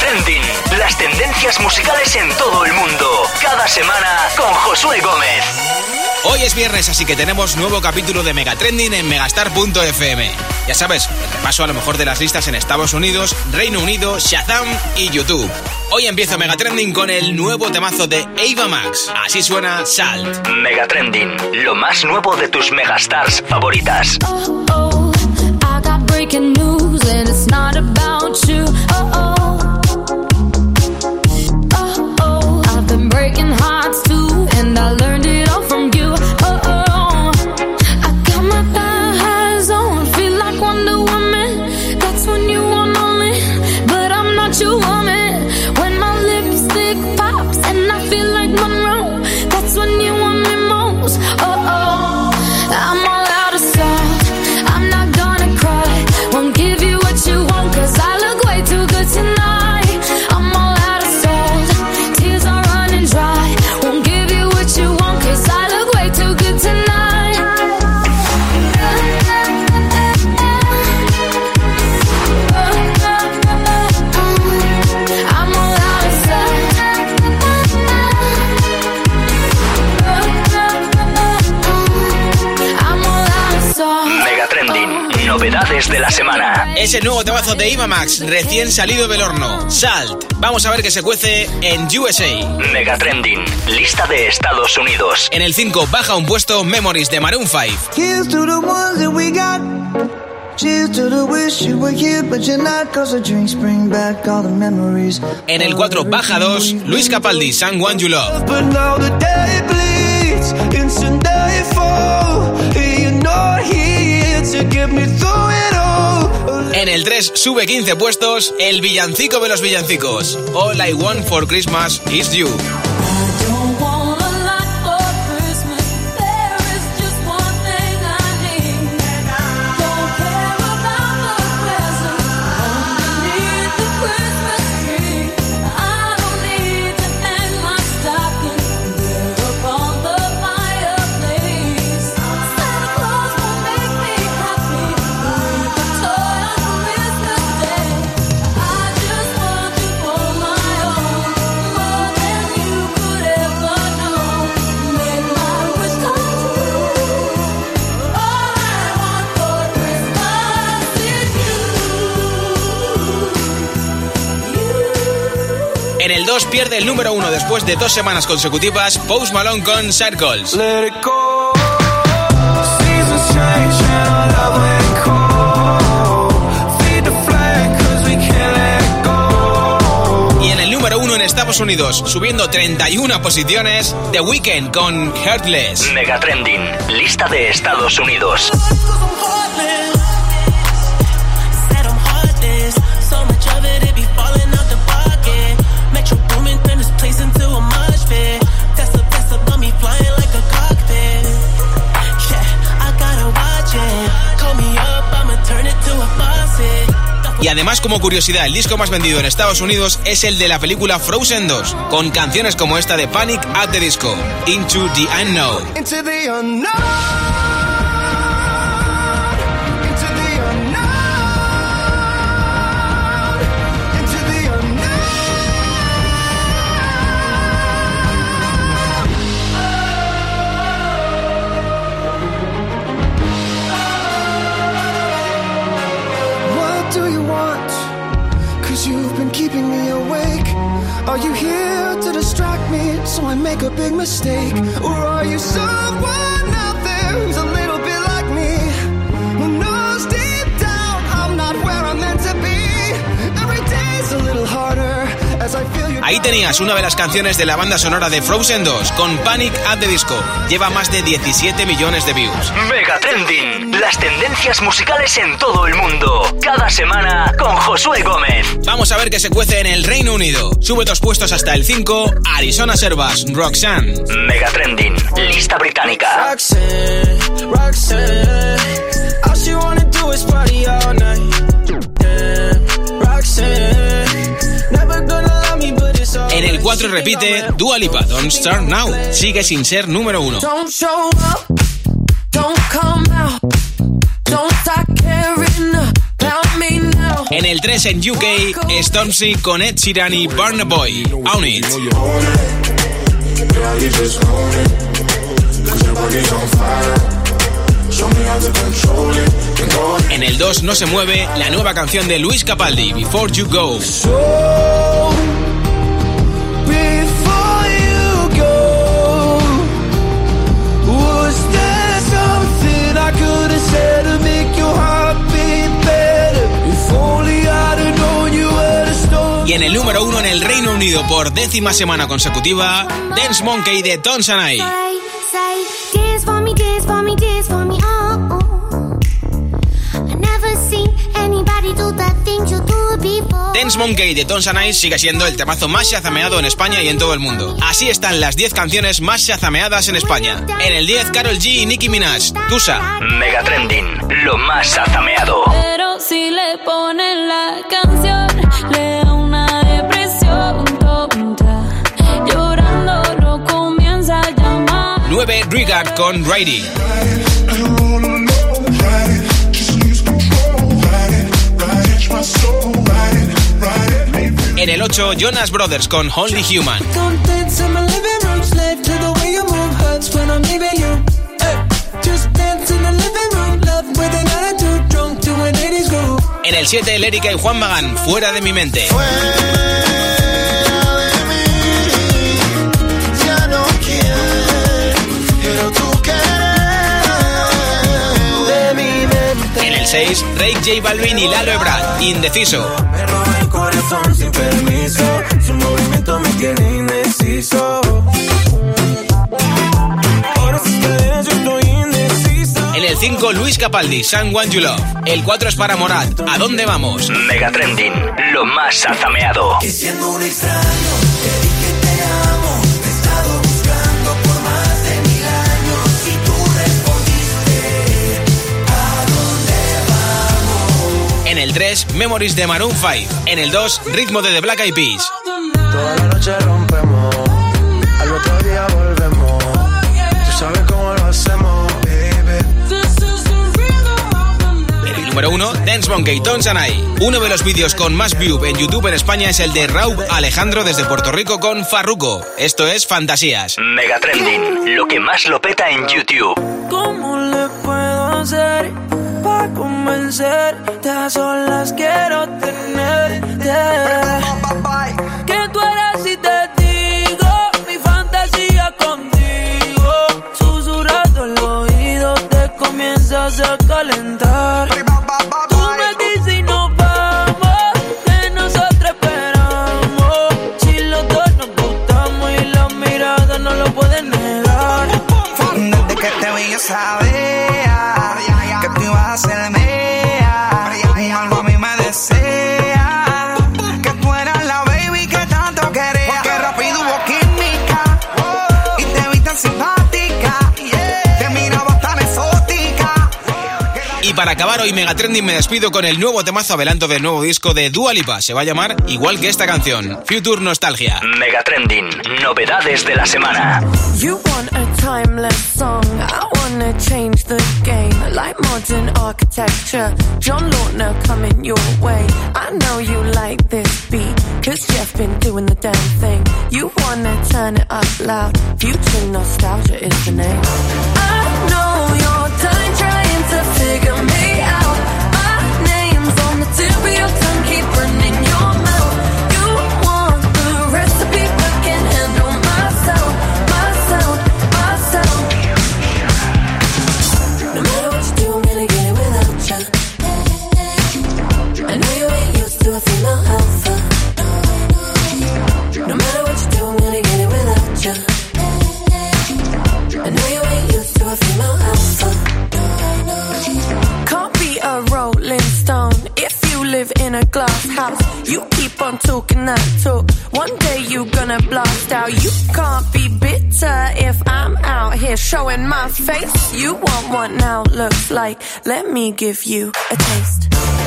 Trending. Las tendencias musicales en todo el mundo. Cada semana con Josué Gómez. Hoy es viernes, así que tenemos nuevo capítulo de Megatrending en megastar.fm. Ya sabes, el repaso a lo mejor de las listas en Estados Unidos, Reino Unido, Shazam y YouTube. Hoy empiezo Megatrending con el nuevo temazo de Ava Max. Así suena Salt. Megatrending, lo más nuevo de tus megastars favoritas. Oh, oh, I got breaking news and it's not about you. Oh, but I'm not novedades de la semana. Es el nuevo temazo de Ava Max, recién salido del horno. Salt. Vamos a ver qué se cuece en USA. Megatrending, lista de Estados Unidos. En el 5 baja un puesto Memories de Maroon 5. Here's to the ones that we got. Cheers to the wish you were here, but you're not. Cause the drinks bring back all the memories. En el 4 baja 2 Luis Capaldi, Someone You Love. But now the day bleeds into nightfall. And you're not here En el 3 sube 15 puestos el villancico de los villancicos. All I Want for Christmas is You. 2 pierde el número 1 después de dos semanas consecutivas Post Malone con Circles. Let it go. Y en el número 1 en Estados Unidos, subiendo 31 posiciones, The Weeknd con Heartless. Megatrending, lista de Estados Unidos. Como curiosidad, el disco más vendido en Estados Unidos es el de la película Frozen 2, con canciones como esta de Panic at the Disco, Into the Unknown. Do you want? Keeping me awake. Are you here to distract me so I make a big mistake? Or are you someone out Ahí tenías una de las canciones de la banda sonora de Frozen 2, con Panic at the Disco. Lleva más de 17 millones de views. Megatrending, las tendencias musicales en todo el mundo. Cada semana con Josué Gómez. Vamos a ver qué se cuece en el Reino Unido. Sube dos puestos hasta el 5, Arizona Servas, Roxanne. Megatrending, lista británica. Roxanne, Roxanne. 4 repite Dua Lipa, Don't Start Now. Sigue sin ser número 1. Don't show up, don't come out, don't start caring about me now. En el 3 en UK, Stormzy con Ed Sheeran y Burna Boy. Own It. En el 2 no se mueve la nueva canción de Luis Capaldi, Before You Go. Unido por décima semana consecutiva, Dance Monkey de Tom Sanai. Say, say, dance for me, dance for me, dance for me, oh, oh. Dance Monkey de Tom Sanai sigue siendo el temazo más shazameado en España y en todo el mundo. Así están las 10 canciones más shazameadas en España. En el 10, Carol G y Nicki Minaj. Tusa. Mega Trending, lo más azameado. Pero si le ponen la canción, le 9, Rigard con Righty. En el 8, Jonas Brothers con Only Human. Don't dance in my living room, slave to the way you move. Hurts when I'm leaving you. Hey, just dance in the living room, love with an attitude, drunk to an 80s groove. En el 7, Lérica y Juan Magán, Fuera de mi mente. Ya 2006, Drake, J Balvin y Lalo Ebrard, Indeciso. Me el corazón sin permiso, su movimiento me tiene indeciso. Indeciso. En el 5, Luis Capaldi, San Juan You Love. El 4 es para Morat, ¿A dónde vamos? Mega Trending, lo más azameado. Que siendo un extraño. 3, Memories de Maroon 5. En el 2, Ritmo de The Black Eyed Peas. Toda la noche rompemos, al otro día volvemos. Tú sabes cómo lo hacemos, baby. En el número 1, Dance Monkey, Tom Sanai. Uno de los vídeos con más view en YouTube en España es el de Raúl Alejandro desde Puerto Rico con Farruko. Esto es Fantasías. Mega Trending, lo que más lo peta en YouTube. ¿Cómo le puedo hacer para convencerte? A solas quiero tenerte. Que tú eres y te digo mi fantasía contigo. Susurrando el oído te comienzas a calentar. Para acabar hoy Mega Trending me despido con el nuevo temazo adelanto del nuevo disco de Dua Lipa. Se va a llamar igual que esta canción, Future Nostalgia. Mega Trending, novedades de la semana. You want a timeless song. I wanna change the game. Like modern architecture. John Lautner coming your way. I know you like this beat. Cause Jeff been doing the damn thing. You wanna turn it up loud. Future nostalgia is the name. I know you're done trying to figure showing my face. You want what now looks like. Let me give you a taste.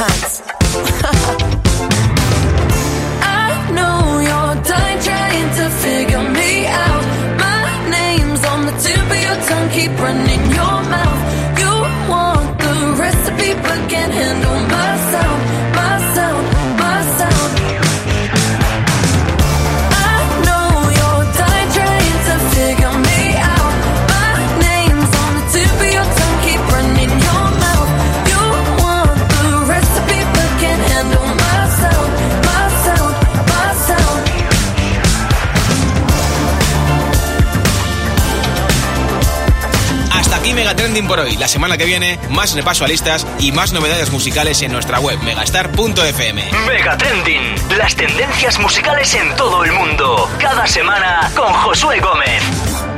pants. Mega Trending por hoy. La semana que viene, más repaso a listas y más novedades musicales en nuestra web megastar.fm. Mega Trending, las tendencias musicales en todo el mundo. Cada semana con Josué Gómez.